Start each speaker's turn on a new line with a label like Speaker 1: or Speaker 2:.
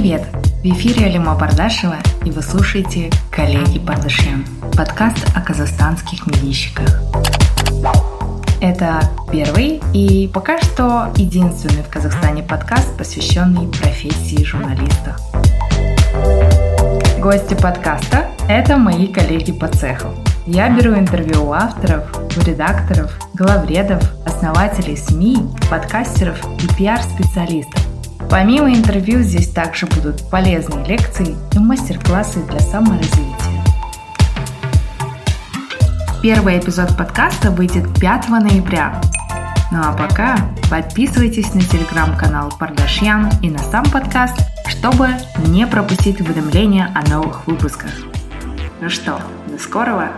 Speaker 1: Привет! В эфире Алима Бардашева, и вы слушаете «Коллеги Бардашьян» – подкаст о казахстанских медийщиках. Это первый и пока что единственный в Казахстане подкаст, посвященный профессии журналиста. Гости подкаста – это мои коллеги по цеху. Я беру интервью у авторов, у редакторов, главредов, основателей СМИ, подкастеров и пиар-специалистов. Помимо интервью здесь также будут полезные лекции и мастер-классы для саморазвития. Первый эпизод подкаста выйдет 5 ноября. Ну а пока подписывайтесь на телеграм-канал Пардашьян и на сам подкаст, чтобы не пропустить уведомления о новых выпусках. Ну что, до скорого!